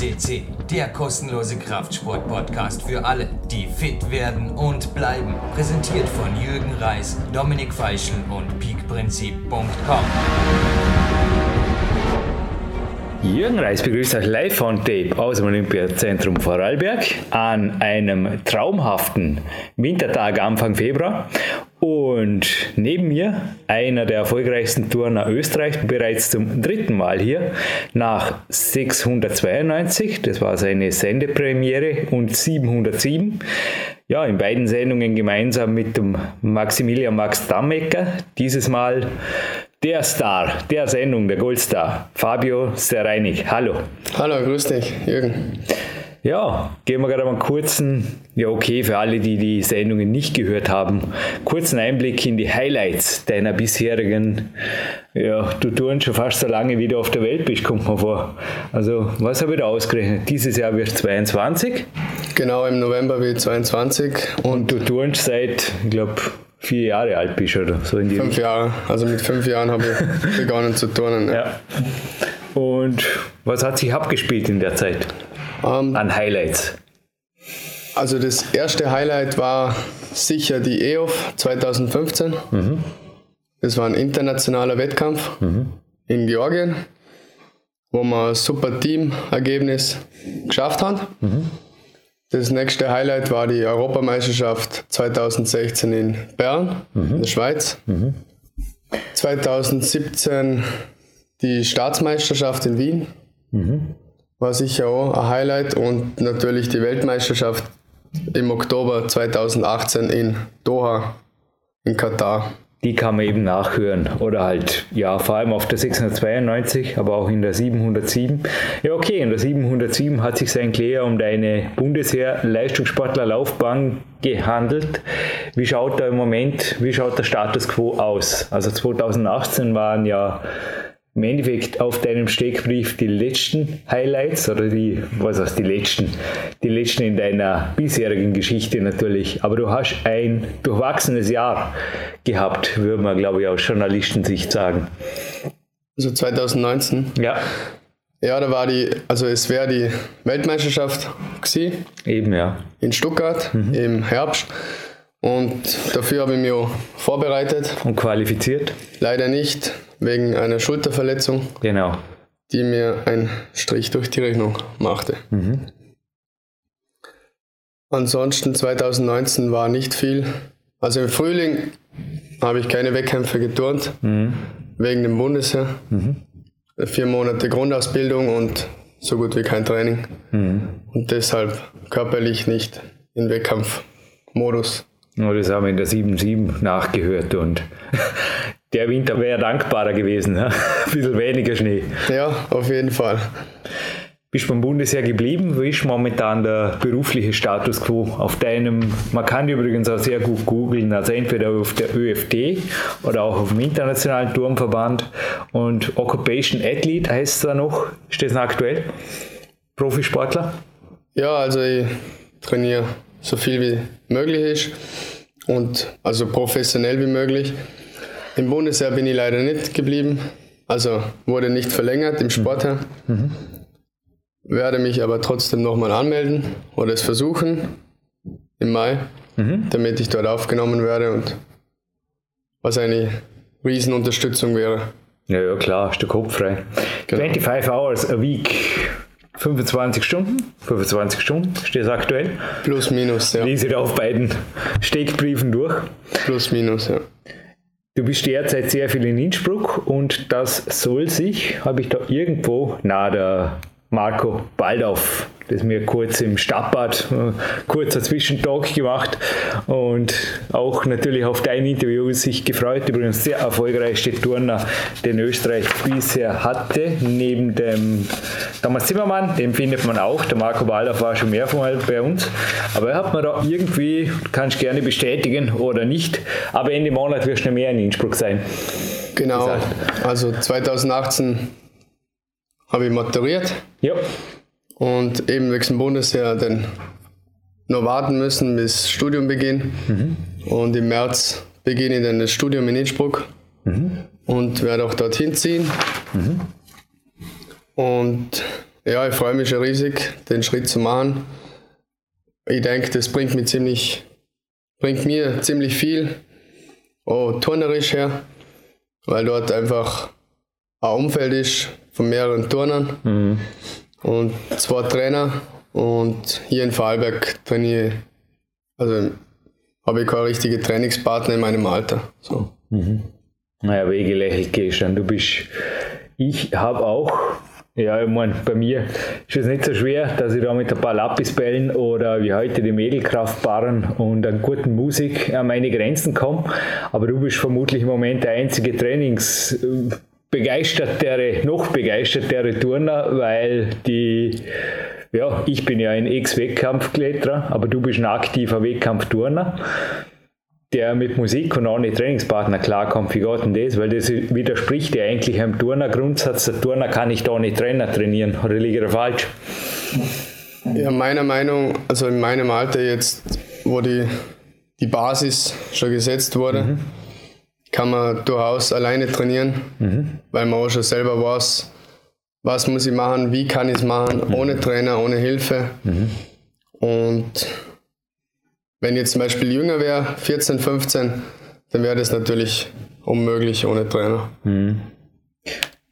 CC, der kostenlose Kraftsport-Podcast für alle, die fit werden und bleiben. Präsentiert von Jürgen Reis, Dominik Feischl und peakprinzip.com. Jürgen Reis begrüßt euch live von Tape aus dem Olympiazentrum Vorarlberg an einem traumhaften Wintertag Anfang Februar. Und neben mir einer der erfolgreichsten Turner Österreich, bereits zum dritten Mal hier, nach 692, das war seine Sendepremiere, und 707. Ja, in beiden Sendungen gemeinsam mit dem Maximilian Max Dammecker. Dieses Mal der Star der Sendung, der Goldstar, Fabio Sereinig. Hallo. Hallo, grüß dich, Jürgen. Ja, gehen wir gerade mal einen kurzen, ja okay, für alle, die die Sendungen nicht gehört haben, kurzen Einblick in die Highlights deiner bisherigen, ja, du tust schon fast so lange, wie du auf der Welt bist, kommt mir vor. Also, was habe ich da ausgerechnet? Dieses Jahr wird 22. Genau, im November wird 22. Und, und du turnst seit, ich glaube, vier Jahre alt bist oder so in die Fünf Jahre, also mit fünf Jahren habe ich begonnen zu turnen. Ja. ja. Und was hat sich abgespielt in der Zeit ähm, an Highlights? Also das erste Highlight war sicher die EOF 2015. Mhm. Das war ein internationaler Wettkampf mhm. in Georgien, wo wir ein super Teamergebnis geschafft haben. Mhm. Das nächste Highlight war die Europameisterschaft 2016 in Bern, mhm. in der Schweiz. Mhm. 2017 die Staatsmeisterschaft in Wien. War sicher auch ein Highlight und natürlich die Weltmeisterschaft im Oktober 2018 in Doha in Katar die kann man eben nachhören. Oder halt, ja, vor allem auf der 692, aber auch in der 707. Ja, okay, in der 707 hat sich sein Kläger um deine Bundesheer-Leistungssportlerlaufbahn gehandelt. Wie schaut da im Moment, wie schaut der Status quo aus? Also 2018 waren ja im Endeffekt auf deinem Steckbrief die letzten Highlights oder die, was heißt die letzten? Die letzten in deiner bisherigen Geschichte natürlich. Aber du hast ein durchwachsenes Jahr gehabt, würde man glaube ich aus Journalistensicht sagen. Also 2019? Ja. Ja, da war die, also es wäre die Weltmeisterschaft gewesen. Eben, ja. In Stuttgart mhm. im Herbst. Und dafür habe ich mich auch vorbereitet. Und qualifiziert? Leider nicht wegen einer Schulterverletzung. Genau. Die mir einen Strich durch die Rechnung machte. Mhm. Ansonsten 2019 war nicht viel. Also im Frühling habe ich keine Wettkämpfe geturnt, mhm. wegen dem Bundesheer. Mhm. Vier Monate Grundausbildung und so gut wie kein Training. Mhm. Und deshalb körperlich nicht in Wettkampfmodus. Oh, das haben wir in der 7-7 nachgehört und der Winter wäre dankbarer gewesen. Ne? Ein bisschen weniger Schnee. Ja, auf jeden Fall. Bist beim Bundesheer geblieben? Wie ist momentan der berufliche Status quo auf deinem? Man kann übrigens auch sehr gut googeln, also entweder auf der ÖFT oder auch auf dem Internationalen Turmverband. Und Occupation Athlete heißt es da noch. Ist das noch aktuell? Profisportler? Ja, also ich trainiere so viel wie möglich ist und also professionell wie möglich. Im Bundesheer bin ich leider nicht geblieben, also wurde nicht verlängert im Sportherr. Mhm. Werde mich aber trotzdem nochmal anmelden oder es versuchen im Mai, mhm. damit ich dort aufgenommen werde und was eine Riesenunterstützung wäre. Ja, ja, klar, ist der Kopf frei. Genau. 25 hours a week. 25 Stunden? 25 Stunden steht es aktuell? Plus, minus, ja. Lese ich auf beiden Steckbriefen durch. Plus, minus, ja. Du bist derzeit sehr viel in Innsbruck und das soll sich, habe ich da irgendwo, na, der Marco Baldauf, das mir kurz im Stadtbad, äh, kurzer Zwischentalk gemacht und auch natürlich auf dein Interview sich gefreut. Übrigens sehr erfolgreichste Turner, den Österreich bisher hatte, neben dem Thomas Zimmermann, den findet man auch. Der Marco Baldauf war schon mehrfach bei uns, aber er hat mir da irgendwie, kannst gerne bestätigen oder nicht, aber Ende Monat wirst du mehr in Innsbruck sein. Genau, gesagt. also 2018 habe ich maturiert. Ja. Und eben wegen dem Bundesheer dann noch warten müssen bis Studiumbeginn. Mhm. Und im März beginne ich dann das Studium in Innsbruck mhm. und werde auch dorthin ziehen. Mhm. Und ja, ich freue mich schon riesig, den Schritt zu machen. Ich denke, das bringt mir ziemlich, bringt mir ziemlich viel, auch turnerisch her, weil dort einfach ein Umfeld ist von mehreren Turnern mhm. Und zwei Trainer. Und hier in Vorarlberg trainiere also habe ich keine richtige Trainingspartner in meinem Alter. So. Mhm. Naja, wie gelächelt gehst Du bist, ich habe auch ja, ich meine, bei mir ist es nicht so schwer, dass ich da mit ein paar Lapisbällen oder wie heute die Mädelkraftbarren und einer guten Musik an meine Grenzen komme. Aber du bist vermutlich im Moment der einzige Trainingsbegeistertere, noch begeistertere Turner, weil die ja, ich bin ja ein Ex-Wettkampfkletterer, aber du bist ein aktiver Wettkampfturner der mit Musik und ohne Trainingspartner klarkommt, wie geht denn das? Weil das widerspricht ja eigentlich einem Turner-Grundsatz. Der Turner kann nicht ohne Trainer trainieren. Oder liege ich falsch? Ja, meiner Meinung, also in meinem Alter jetzt, wo die, die Basis schon gesetzt wurde, mhm. Kann man durchaus alleine trainieren, mhm. weil man auch schon selber weiß, was muss ich machen, wie kann ich es machen, mhm. ohne Trainer, ohne Hilfe. Mhm. Und wenn ich jetzt zum Beispiel jünger wäre, 14, 15, dann wäre das natürlich unmöglich ohne Trainer. Mhm.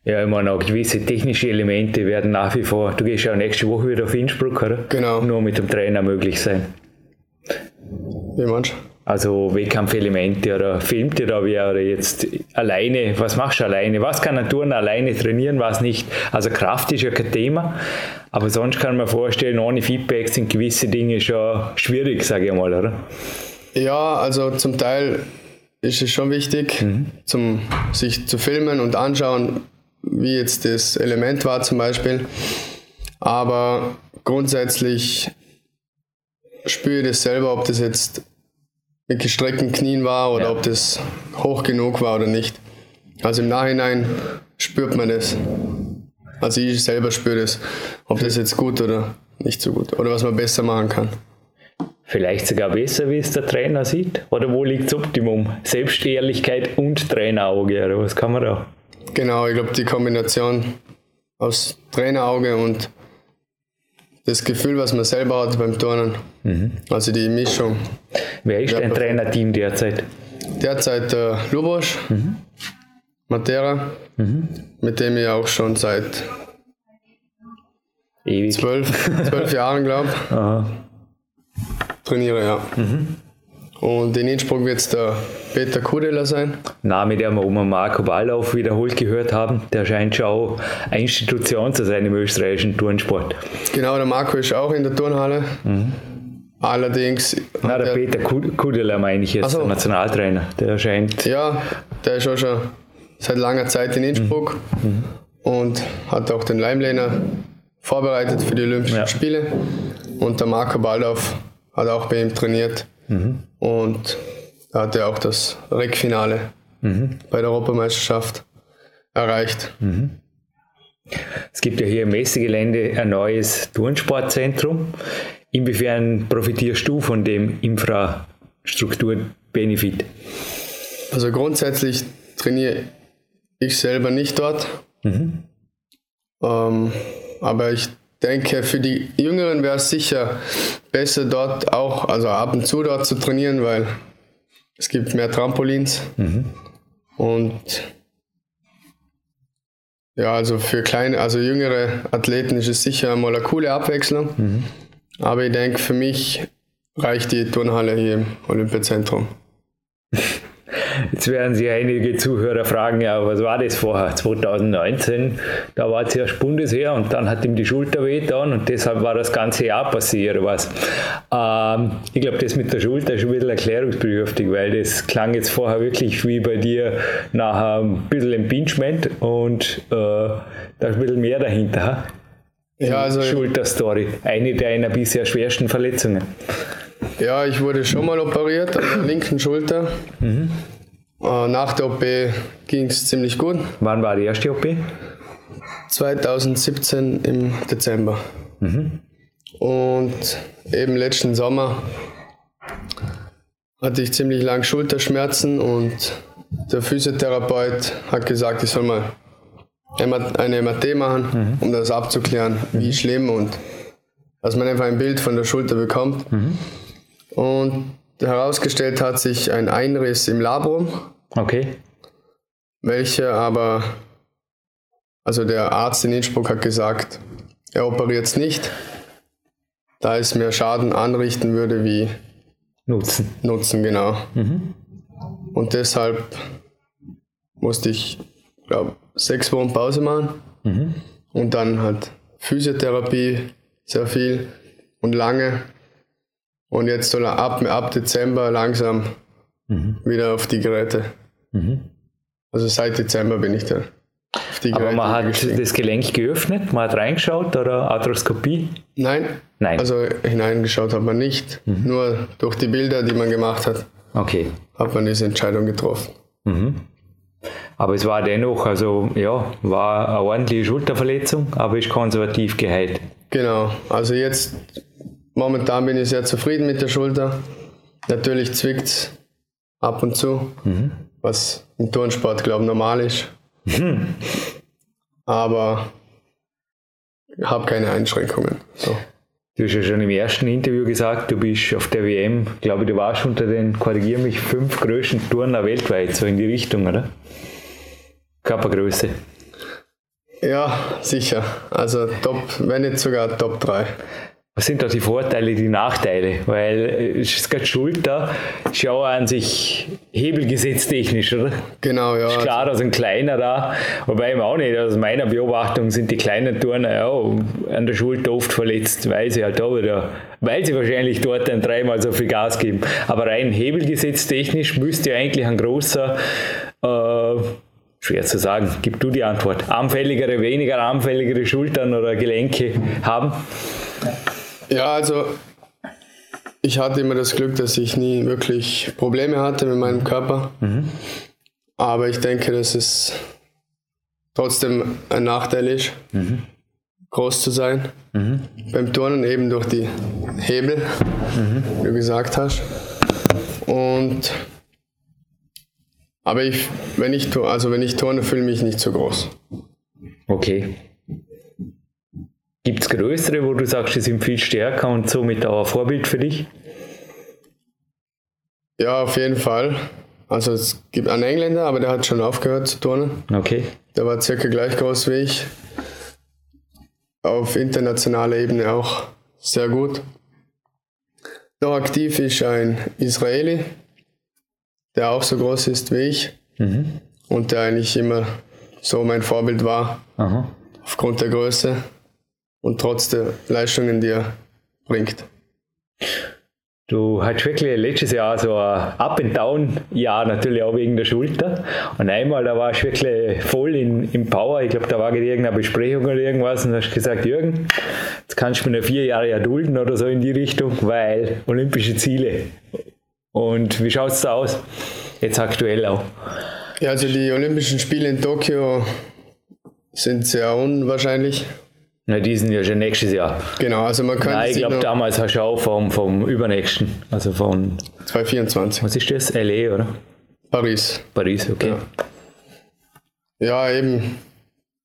Ja, ich meine, auch gewisse technische Elemente werden nach wie vor, du gehst ja nächste Woche wieder auf Innsbruck, oder? Genau. Nur mit dem Trainer möglich sein. Wie meinst du? Also Wettkampfelemente oder filmt ihr da wie oder jetzt alleine, was machst du alleine? Was kann ein Turner alleine trainieren, was nicht? Also Kraft ist ja kein Thema, aber sonst kann man vorstellen, ohne Feedback sind gewisse Dinge schon schwierig, sage ich mal, oder? Ja, also zum Teil ist es schon wichtig, mhm. zum, sich zu filmen und anschauen, wie jetzt das Element war zum Beispiel. Aber grundsätzlich spüre ich das selber, ob das jetzt mit gestreckten Knien war oder ja. ob das hoch genug war oder nicht. Also im Nachhinein spürt man das. Also ich selber spüre das, ob das jetzt gut oder nicht so gut oder was man besser machen kann. Vielleicht sogar besser, wie es der Trainer sieht? Oder wo liegt das Optimum? Selbstehrlichkeit und Trainerauge, oder was kann man da? Genau, ich glaube, die Kombination aus Trainerauge und das Gefühl, was man selber hat beim Turnen. Mhm. Also die Mischung. Wer ist dein Trainerteam derzeit? Derzeit äh, Lubosch, mhm. Matera, mhm. mit dem ich auch schon seit Ewig. Zwölf, zwölf Jahren, glaube ich, trainiere, ja. Mhm. Und in Innsbruck wird es der Peter Kudeler sein. Name, der wir um Marco Ballauf wiederholt gehört haben. Der scheint schon auch eine Institution zu sein im österreichischen Turnsport. Genau, der Marco ist auch in der Turnhalle. Mhm. Allerdings. Na, der, der Peter Kudeler meine ich jetzt, so. der Nationaltrainer. Der scheint. Ja, der ist auch schon seit langer Zeit in Innsbruck mhm. und hat auch den Leimlehner vorbereitet für die Olympischen ja. Spiele. Und der Marco Baldauf hat auch bei ihm trainiert. Mhm. Und da hat er auch das Rekfinale mhm. bei der Europameisterschaft erreicht. Mhm. Es gibt ja hier im Messegelände ein neues Turnsportzentrum. Inwiefern profitierst du von dem Infrastrukturbenefit? Also grundsätzlich trainiere ich selber nicht dort. Mhm. Ähm, aber ich denke, für die Jüngeren wäre es sicher besser dort auch, also ab und zu dort zu trainieren, weil es gibt mehr Trampolins. Mhm. Und ja, also für kleine, also jüngere Athleten ist es sicher mal eine coole Abwechslung. Mhm. Aber ich denke, für mich reicht die Turnhalle hier im Olympiazentrum. Jetzt werden sich einige Zuhörer fragen, ja, was war das vorher? 2019, da war zuerst Bundesheer und dann hat ihm die Schulter wehgetan und deshalb war das ganze Jahr passiert, was. Ähm, ich glaube, das mit der Schulter ist ein bisschen erklärungsbedürftig, weil das klang jetzt vorher wirklich wie bei dir nach ein bisschen Impingement und äh, da ist ein bisschen mehr dahinter. Ja, also Schulterstory, eine deiner bisher schwersten Verletzungen. Ja, ich wurde schon mal operiert an der linken Schulter. Mhm. Äh, nach der OP ging es ziemlich gut. Wann war die erste OP? 2017 im Dezember. Mhm. Und eben letzten Sommer hatte ich ziemlich lang Schulterschmerzen und der Physiotherapeut hat gesagt, ich soll mal eine MRT machen, um das abzuklären, wie schlimm und dass man einfach ein Bild von der Schulter bekommt. Und herausgestellt hat sich ein Einriss im Labrum, Okay. welcher aber, also der Arzt in Innsbruck hat gesagt, er operiert es nicht, da es mehr Schaden anrichten würde wie Nutzen. Nutzen, genau. Und deshalb musste ich, glaube sechs Wochen Pause machen und dann halt Physiotherapie sehr viel und lange. Und jetzt soll er ab, ab Dezember langsam wieder auf die Geräte. Also seit Dezember bin ich da auf die Aber man hat gestiegen. das Gelenk geöffnet, man hat reingeschaut oder Arthroskopie? Nein, Nein. also hineingeschaut hat man nicht. Nur durch die Bilder, die man gemacht hat, Okay. hat man diese Entscheidung getroffen. Aber es war dennoch, also ja, war eine ordentliche Schulterverletzung, aber ist konservativ geheilt. Genau, also jetzt momentan bin ich sehr zufrieden mit der Schulter. Natürlich zwickt es ab und zu, was im Turnsport, glaube ich, normal ist. Aber habe keine Einschränkungen. So. Du hast ja schon im ersten Interview gesagt, du bist auf der WM, glaube ich, du warst unter den, korrigier mich, fünf größten Turner weltweit, so in die Richtung, oder? Körpergröße. Ja, sicher. Also Top, wenn nicht sogar Top 3. Was sind da die Vorteile, die Nachteile? Weil äh, es ist gerade Schulter, schau an sich hebelgesetztechnisch, oder? Genau, ja. Klar, da sind kleiner da, wobei ich auch nicht, aus meiner Beobachtung sind die kleinen Turner ja an der Schulter oft verletzt, weil sie halt da wieder, weil sie wahrscheinlich dort dann dreimal so viel Gas geben. Aber rein hebelgesetztechnisch müsste ja eigentlich ein großer, äh, schwer zu sagen, gib du die Antwort, armfälligere, weniger armfälligere Schultern oder Gelenke haben. Ja, also ich hatte immer das Glück, dass ich nie wirklich Probleme hatte mit meinem Körper. Aber ich denke, dass es trotzdem ein Nachteil ist, groß zu sein. Beim Turnen eben durch die Hebel, wie du gesagt hast. Und aber ich, wenn ich, also wenn ich turne, fühle ich mich nicht so groß. Okay. Gibt es größere, wo du sagst, die sind viel stärker und somit auch ein Vorbild für dich? Ja, auf jeden Fall. Also es gibt einen Engländer, aber der hat schon aufgehört zu turnen. Okay. Der war circa gleich groß wie ich. Auf internationaler Ebene auch sehr gut. Noch aktiv ist ein Israeli, der auch so groß ist wie ich und der eigentlich immer so mein Vorbild war, Aha. aufgrund der Größe und trotz der Leistungen, die er bringt. Du hattest wirklich letztes Jahr so ein Up-and-Down-Jahr, natürlich auch wegen der Schulter. Und einmal, da warst du wirklich voll in, im Power. Ich glaube, da war gerade irgendeine Besprechung oder irgendwas und hast gesagt, Jürgen, jetzt kannst du mir noch vier Jahre erdulden oder so in die Richtung, weil olympische Ziele. Und wie schaut es da aus? Jetzt aktuell auch. Ja, also die Olympischen Spiele in Tokio sind sehr unwahrscheinlich. Na, die sind ja schon nächstes Jahr. Genau, also man könnte Nein, ich glaube, damals hast du auch vom, vom übernächsten, also von, 2024 was ist das? LA oder? Paris. Paris, okay. Ja, eben.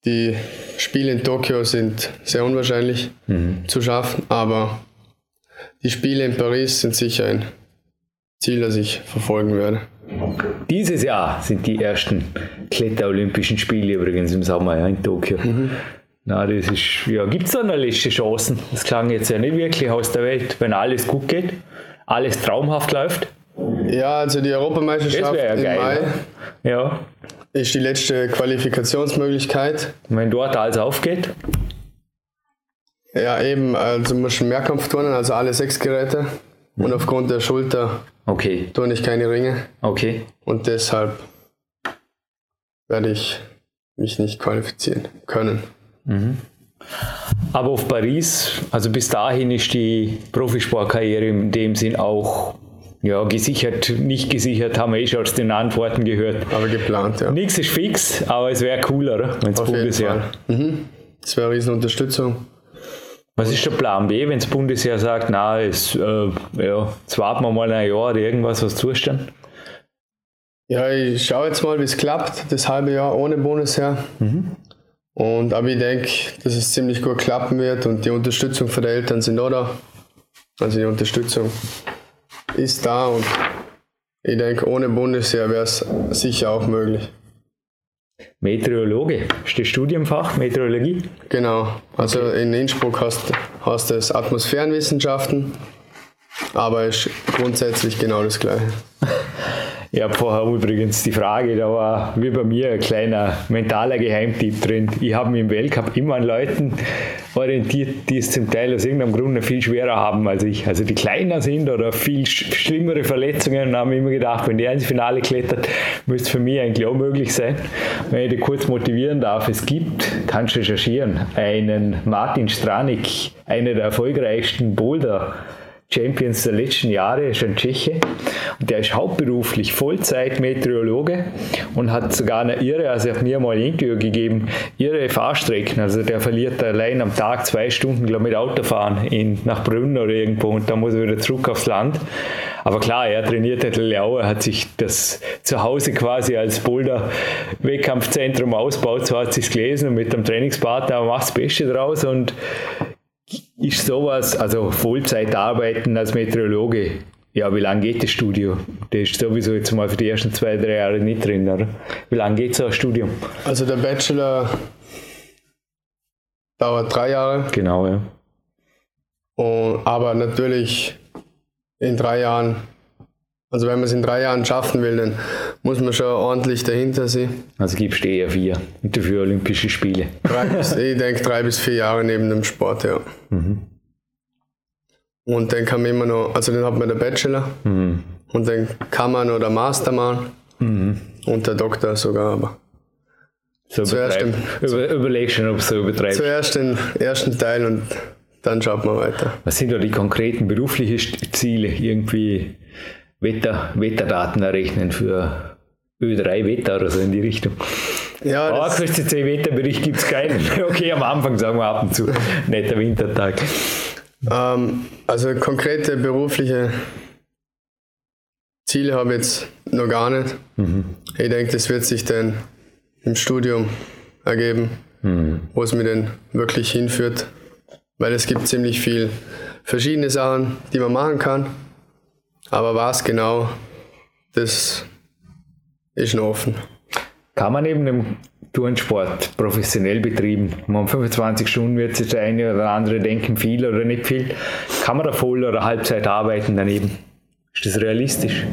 Die Spiele in Tokio sind sehr unwahrscheinlich zu schaffen, aber die Spiele in Paris sind sicher ein Ziel, das ich verfolgen werde. Dieses Jahr sind die ersten Kletter-Olympischen Spiele übrigens im Sommer ja, in Tokio. Na, das ist, ja, gibt es da noch letzte Chancen? Das klang jetzt ja nicht wirklich aus der Welt, wenn alles gut geht, alles traumhaft läuft. Ja, also die Europameisterschaft ja im geil. Mai ne? Ja, ist die letzte Qualifikationsmöglichkeit. Wenn dort alles aufgeht, Ja, eben, also muss schon Mehrkampf turnen, also alle sechs Geräte. Und aufgrund der Schulter okay, turne ich keine Ringe okay. und deshalb werde ich mich nicht qualifizieren können. Aber auf Paris, also bis dahin ist die Profisportkarriere in dem Sinn auch ja, gesichert, nicht gesichert, haben wir eh schon aus den Antworten gehört. Aber geplant, ja. Nichts ist fix, aber es wäre cooler, oder? Wenn es Bundesjahr. Mhm. Das wäre eine riesen Unterstützung. Was ist der Plan B, wenn das Bundesjahr sagt, na, es, äh, ja, jetzt warten wir mal ein Jahr oder irgendwas, was zustand? Ja, ich schaue jetzt mal, wie es klappt, das halbe Jahr ohne Bundesheer. Und, aber ich denke, dass es ziemlich gut klappen wird und die Unterstützung von den Eltern sind auch da. Also die Unterstützung ist da und ich denke, ohne Bundesheer wäre es sicher auch möglich. Meteorologe, ist das Studienfach Meteorologie? Genau, also okay. in Innsbruck hast, hast du Atmosphärenwissenschaften, aber es ist grundsätzlich genau das Gleiche. Habe vorher übrigens die Frage, da war wie bei mir ein kleiner mentaler Geheimtipp drin. Ich habe mich im Weltcup immer an Leuten orientiert, die es zum Teil aus irgendeinem Grund viel schwerer haben als ich. Also die kleiner sind oder viel schlimmere Verletzungen und haben immer gedacht, wenn der ins Finale klettert, müsste für mich eigentlich auch möglich sein. Wenn ich dich kurz motivieren darf, es gibt, kannst du recherchieren, einen Martin Stranik, einer der erfolgreichsten Boulder- Champions der letzten Jahre, ist ein Tscheche. Und der ist hauptberuflich Vollzeit-Meteorologe und hat sogar eine irre, also hat mir mal ein Interview gegeben, irre Fahrstrecken. Also der verliert allein am Tag zwei Stunden glaub, mit Autofahren in, nach Brünn oder irgendwo und dann muss er wieder zurück aufs Land. Aber klar, er trainiert natürlich auch, er hat sich das zu Hause quasi als Boulder-Wettkampfzentrum ausgebaut, so hat sich gelesen und mit dem Trainingspartner macht das Beste draus und ist sowas, also Vollzeit arbeiten als Meteorologe, ja, wie lange geht das Studio? Das ist sowieso jetzt mal für die ersten zwei, drei Jahre nicht drin, oder? Wie lange geht so ein Studium? Also der Bachelor dauert drei Jahre. Genau, ja. Und, aber natürlich in drei Jahren also wenn man es in drei Jahren schaffen will, dann muss man schon ordentlich dahinter sein. Also gibst du eher vier und dafür Olympische Spiele. Bis, ich denke drei bis vier Jahre neben dem Sport, ja. Mhm. Und dann kann man immer noch, also dann hat man den Bachelor mhm. und dann kann man noch den Master machen mhm. und der Doktor sogar, aber so zuerst im, Über, überleg schon, ob du übertreibst. Zuerst den ersten Teil und dann schaut man weiter. Was sind da die konkreten beruflichen Ziele? Irgendwie Wetter, Wetterdaten errechnen für Ö3 Wetter oder so in die Richtung. Ja, Aber QSCC Wetterbericht gibt es keinen. Okay, am Anfang sagen wir ab und zu. Netter Wintertag. Ähm, also konkrete berufliche Ziele habe ich jetzt noch gar nicht. Mhm. Ich denke, das wird sich dann im Studium ergeben, mhm. wo es mir denn wirklich hinführt. Weil es gibt ziemlich viel verschiedene Sachen, die man machen kann. Aber was genau, das ist noch offen. Kann man neben dem Turnsport professionell betrieben, um 25 Stunden wird sich der eine oder andere denken, viel oder nicht viel, kann man da voll oder Halbzeit arbeiten daneben? Ist das realistisch?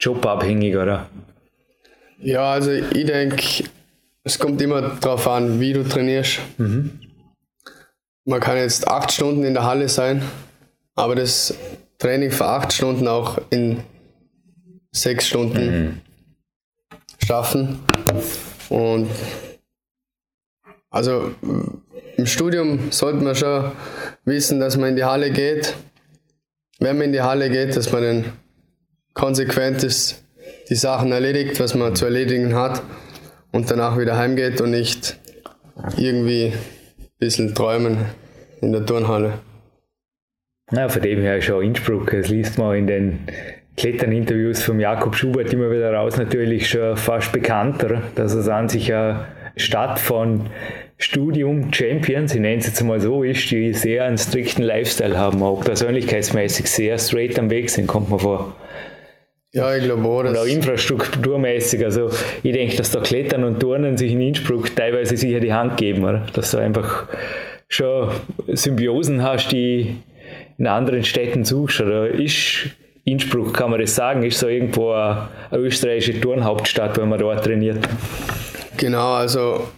Jobabhängig, oder? Ja, also ich denke, es kommt immer darauf an, wie du trainierst. Mhm. Man kann jetzt acht Stunden in der Halle sein, aber das Training für acht Stunden auch in sechs Stunden mhm. schaffen. Und also im Studium sollte man schon wissen, dass man in die Halle geht. Wenn man in die Halle geht, dass man dann konsequent ist, die Sachen erledigt, was man zu erledigen hat und danach wieder heimgeht und nicht irgendwie ein bisschen träumen in der Turnhalle. Ja, von dem her schon Innsbruck, das liest man in den Klettern-Interviews von Jakob Schubert immer wieder raus, natürlich schon fast bekannter, dass es an sich eine Stadt von Studium Champions, ich nenne es jetzt mal so, ist, die sehr einen strikten Lifestyle haben, auch persönlichkeitsmäßig sehr straight am Weg sind, kommt man vor. Ja, ich glaube auch. Und auch infrastrukturmäßig. Also ich denke, dass da Klettern und Turnen sich in Innsbruck teilweise sicher die Hand geben, oder? Dass du einfach schon Symbiosen hast, die in anderen Städten suchst, oder ist Innsbruck, kann man das sagen, ist so irgendwo eine, eine österreichische Turnhauptstadt, wenn man dort trainiert? Genau, also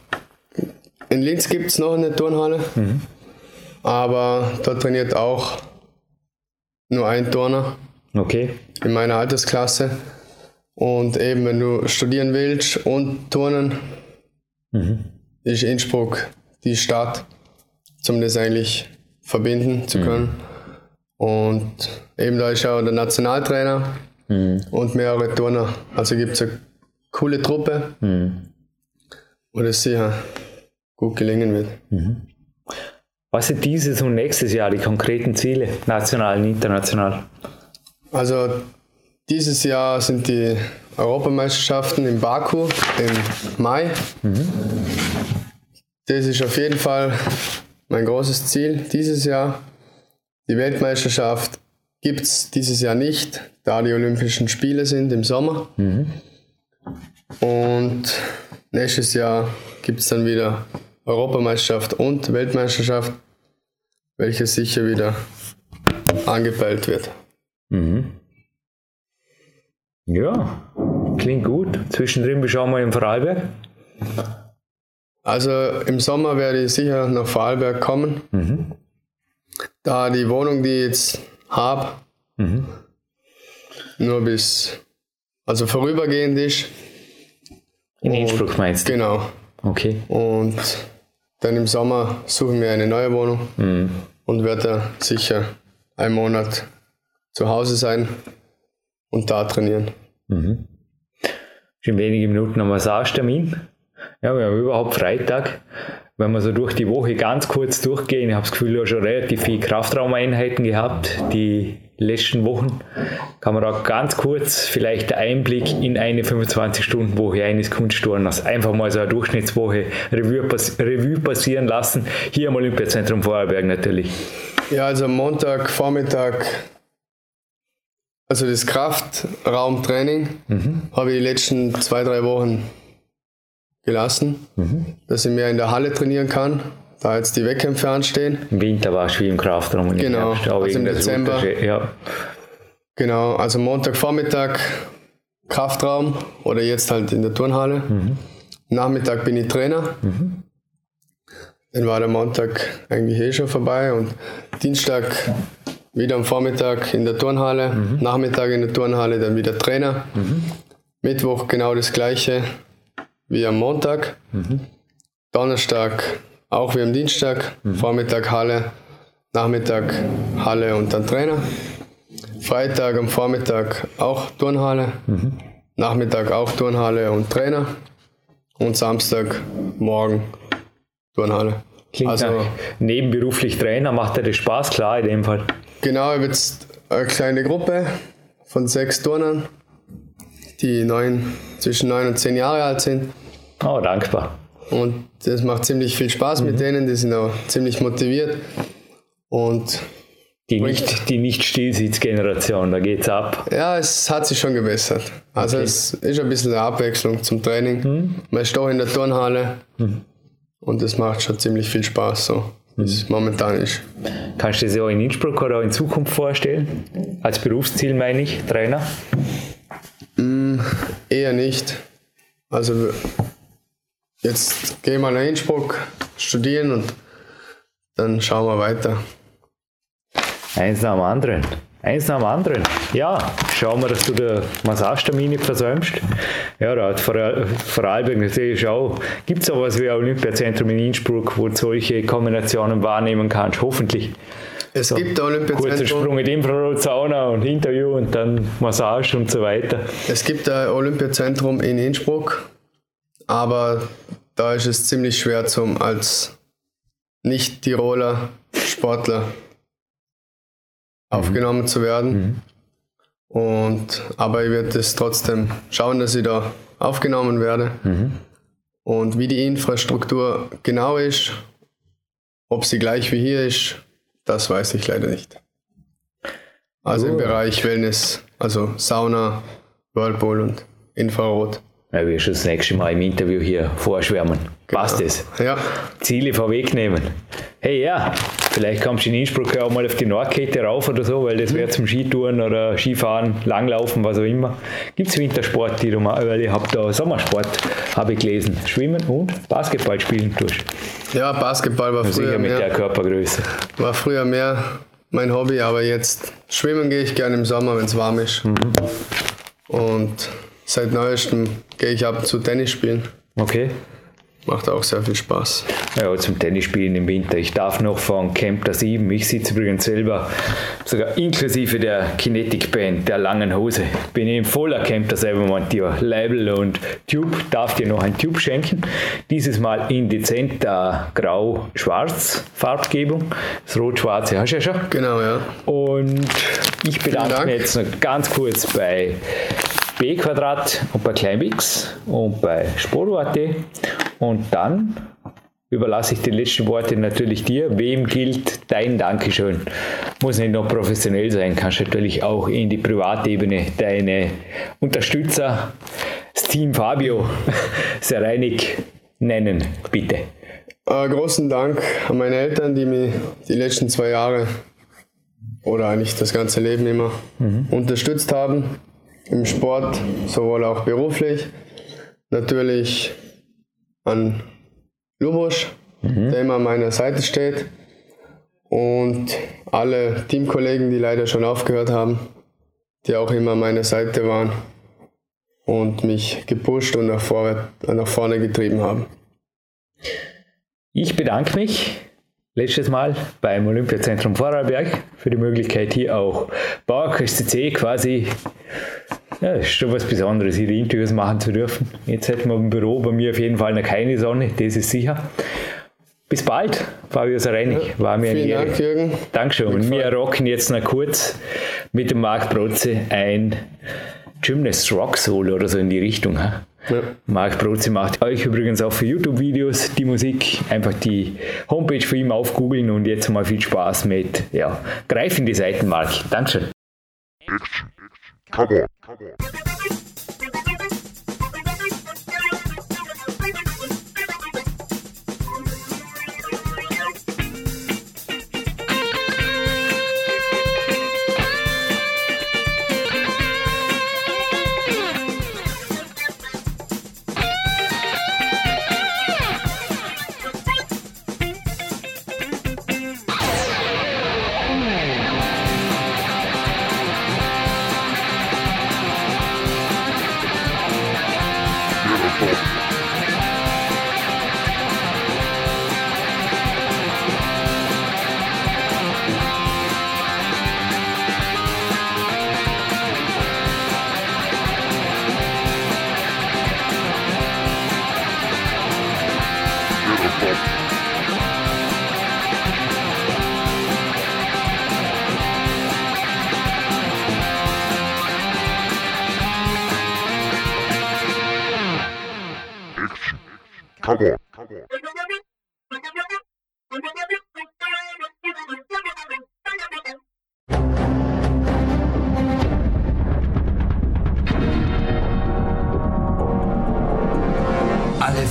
in Linz gibt es noch eine Turnhalle, mhm. aber dort trainiert auch nur ein Turner. Okay. In meiner Altersklasse. Und eben, wenn du studieren willst und turnen, mhm. ist Innsbruck die Stadt, um das eigentlich verbinden zu mhm. können. Mhm. Und eben da ist auch der Nationaltrainer mhm. und mehrere Turner. Also gibt es eine coole Truppe, mhm. wo das sicher gut gelingen wird. Mhm. Was sind dieses und nächstes Jahr die konkreten Ziele, national und international? Also dieses Jahr sind die Europameisterschaften in Baku im Mai. Mhm. Das ist auf jeden Fall mein großes Ziel dieses Jahr. Die Weltmeisterschaft gibt es dieses Jahr nicht, da die Olympischen Spiele sind im Sommer. Mhm. Und nächstes Jahr gibt es dann wieder Europameisterschaft und Weltmeisterschaft, welche sicher wieder angepeilt wird. Mhm. Ja, klingt gut. Zwischendrin auch mal im Vorarlberg? Also im Sommer werde ich sicher nach Vorarlberg kommen. Mhm. Da die Wohnung, die ich jetzt habe, mhm. nur bis, also vorübergehend ist. In Innsbruck meinst du? Genau. Okay. Und dann im Sommer suchen wir eine neue Wohnung mhm. und werde da sicher einen Monat zu Hause sein und da trainieren. Mhm. In wenigen Minuten am Massagetermin. Ja, wir haben überhaupt Freitag. Wenn wir so durch die Woche ganz kurz durchgehen, ich habe das Gefühl, du hast schon relativ viele Kraftraumeinheiten gehabt, die letzten Wochen. Kann man auch ganz kurz vielleicht Einblick in eine 25-Stunden-Woche eines Kunstturners, einfach mal so eine Durchschnittswoche Revue, pass Revue passieren lassen, hier am Olympiazentrum Vorarlberg natürlich. Ja, also Montag, Vormittag, also das Kraftraumtraining mhm. habe ich die letzten zwei, drei Wochen gelassen, mhm. dass ich mehr in der Halle trainieren kann, da jetzt die Wettkämpfe anstehen. Im Winter war es wie im Kraftraum und genau, im also im Dezember. Ja. Genau, also Montagvormittag Kraftraum oder jetzt halt in der Turnhalle. Mhm. Nachmittag bin ich Trainer. Mhm. Dann war der Montag eigentlich eh schon vorbei und Dienstag wieder am Vormittag in der Turnhalle, mhm. Nachmittag in der Turnhalle, dann wieder Trainer. Mhm. Mittwoch genau das gleiche, wie am Montag. Mhm. Donnerstag auch wie am Dienstag. Mhm. Vormittag Halle, Nachmittag Halle und dann Trainer. Freitag am Vormittag auch Turnhalle. Mhm. Nachmittag auch Turnhalle und Trainer. Und Samstag morgen Turnhalle. Klingt also, nebenberuflich Trainer, macht dir das Spaß, klar in dem Fall. Genau, ich habe jetzt eine kleine Gruppe von sechs Turnern die neun, zwischen neun und zehn Jahre alt sind. Oh, dankbar. Und das macht ziemlich viel Spaß mhm. mit denen, die sind auch ziemlich motiviert. Und die nicht, die nicht Stillsitzgeneration, da geht's ab. Ja, es hat sich schon gebessert. Also okay. es ist ein bisschen eine Abwechslung zum Training. Mhm. Man ist auch in der Turnhalle mhm. und es macht schon ziemlich viel Spaß, so wie es mhm. momentan ist. Kannst du dir das auch in Innsbruck oder auch in Zukunft vorstellen? Als Berufsziel meine ich, Trainer? Mm, eher nicht. Also jetzt gehen wir nach Innsbruck studieren und dann schauen wir weiter. Eins nach dem anderen. Eins nach dem anderen. Ja, schauen wir, dass du den Massagetermin nicht versäumst. Ja, da hat Vorarlberg natürlich auch. Gibt es auch was wie ein Olympiazentrum in Innsbruck, wo du solche Kombinationen wahrnehmen kannst? Hoffentlich. Es so, gibt Olympiazentrum. Kurzer Sprung mit Infrarotsauna und Interview und dann Massage und so weiter. Es gibt ein Olympiazentrum in Innsbruck, aber da ist es ziemlich schwer zum als Nicht-Tiroler Sportler mhm. aufgenommen zu werden. Mhm. Und, aber ich werde es trotzdem schauen, dass ich da aufgenommen werde. Mhm. Und wie die Infrastruktur genau ist, ob sie gleich wie hier ist, das weiß ich leider nicht. Also oh. im Bereich Wellness, also Sauna, Whirlpool und Infrarot. Ja, wir schon das nächste Mal im Interview hier vorschwärmen. Genau. Passt es? Ja. Ziele vorwegnehmen. Hey, ja, vielleicht kommst du in Innsbruck auch mal auf die Nordkette rauf oder so, weil das mhm. wäre zum Skitouren oder Skifahren, Langlaufen, was auch immer. Gibt es Wintersport, die du mal, weil ich habe da Sommersport, habe ich gelesen. Schwimmen und Basketball spielen tust. Ja, Basketball war früher sicher mit mehr, der Körpergröße. War früher mehr mein Hobby, aber jetzt schwimmen gehe ich gerne im Sommer, wenn es warm ist. Mhm. Und seit neuestem gehe ich ab zu Tennis spielen. Okay. Macht auch sehr viel Spaß. Ja, zum Tennisspielen im Winter. Ich darf noch von Camp der 7. Ich sitze übrigens selber, sogar inklusive der Kinetic Band, der langen Hose. Bin ich im voller Camp der 7 montiert. Label und Tube. Darf dir noch ein Tube schenken. Dieses Mal in dezenter grau-schwarz Farbgebung. Das rot-schwarze hast du ja schon. Genau, ja. Und ich bedanke mich jetzt noch ganz kurz bei B Quadrat und bei Climbix und bei Sporo.at und dann überlasse ich die letzten Worte natürlich dir. Wem gilt dein Dankeschön? Muss nicht nur professionell sein, kannst natürlich auch in die Privatebene deine Unterstützer, das Team Fabio, sehr reinig nennen, bitte. Äh, großen Dank an meine Eltern, die mich die letzten zwei Jahre oder eigentlich das ganze Leben immer mhm. unterstützt haben. Im Sport, sowohl auch beruflich. Natürlich an Lubosch, mhm. der immer an meiner Seite steht. Und alle Teamkollegen, die leider schon aufgehört haben, die auch immer an meiner Seite waren und mich gepusht und nach, vorwärts, nach vorne getrieben haben. Ich bedanke mich letztes Mal beim Olympiazentrum Vorarlberg für die Möglichkeit, hier auch Bauerquest CC quasi, ja, ist schon was Besonderes, hier die Interviews machen zu dürfen. Jetzt hätten wir im Büro bei mir auf jeden Fall noch keine Sonne, das ist sicher. Bis bald, Fabio Sareinig. War mir Vielen Dank, Jürgen. Dankeschön. Und wir rocken jetzt noch kurz mit dem Marc Brotze ein Gymnast Rock Solo oder so in die Richtung. Ha? Ja. Marc Brotze macht euch übrigens auch für YouTube-Videos die Musik. Einfach die Homepage für ihn aufgoogeln und jetzt mal viel Spaß mit ja, greifen die Seiten, Marc. Dankeschön. Come on. Come on. Come on. Come on.